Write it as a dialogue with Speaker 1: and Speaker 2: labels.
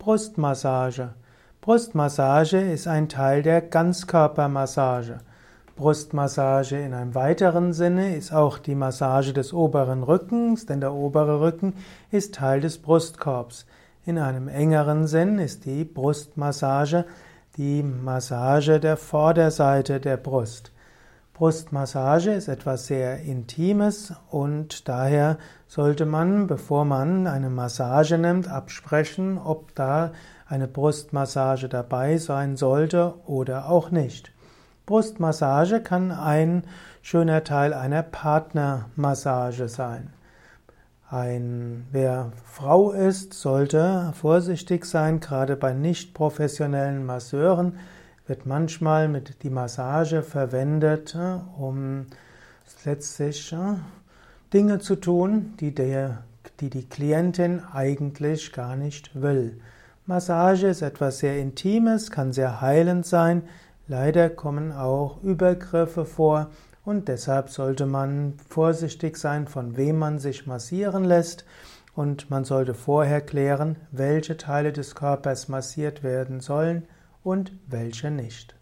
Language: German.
Speaker 1: Brustmassage. Brustmassage ist ein Teil der Ganzkörpermassage. Brustmassage in einem weiteren Sinne ist auch die Massage des oberen Rückens, denn der obere Rücken ist Teil des Brustkorbs. In einem engeren Sinn ist die Brustmassage die Massage der Vorderseite der Brust. Brustmassage ist etwas sehr Intimes und daher sollte man, bevor man eine Massage nimmt, absprechen, ob da eine Brustmassage dabei sein sollte oder auch nicht. Brustmassage kann ein schöner Teil einer Partnermassage sein. Ein, wer Frau ist, sollte vorsichtig sein, gerade bei nicht professionellen Masseuren, wird manchmal mit die Massage verwendet, äh, um letztlich äh, Dinge zu tun, die, der, die die Klientin eigentlich gar nicht will. Massage ist etwas sehr Intimes, kann sehr heilend sein. Leider kommen auch Übergriffe vor und deshalb sollte man vorsichtig sein, von wem man sich massieren lässt. Und man sollte vorher klären, welche Teile des Körpers massiert werden sollen und welche nicht.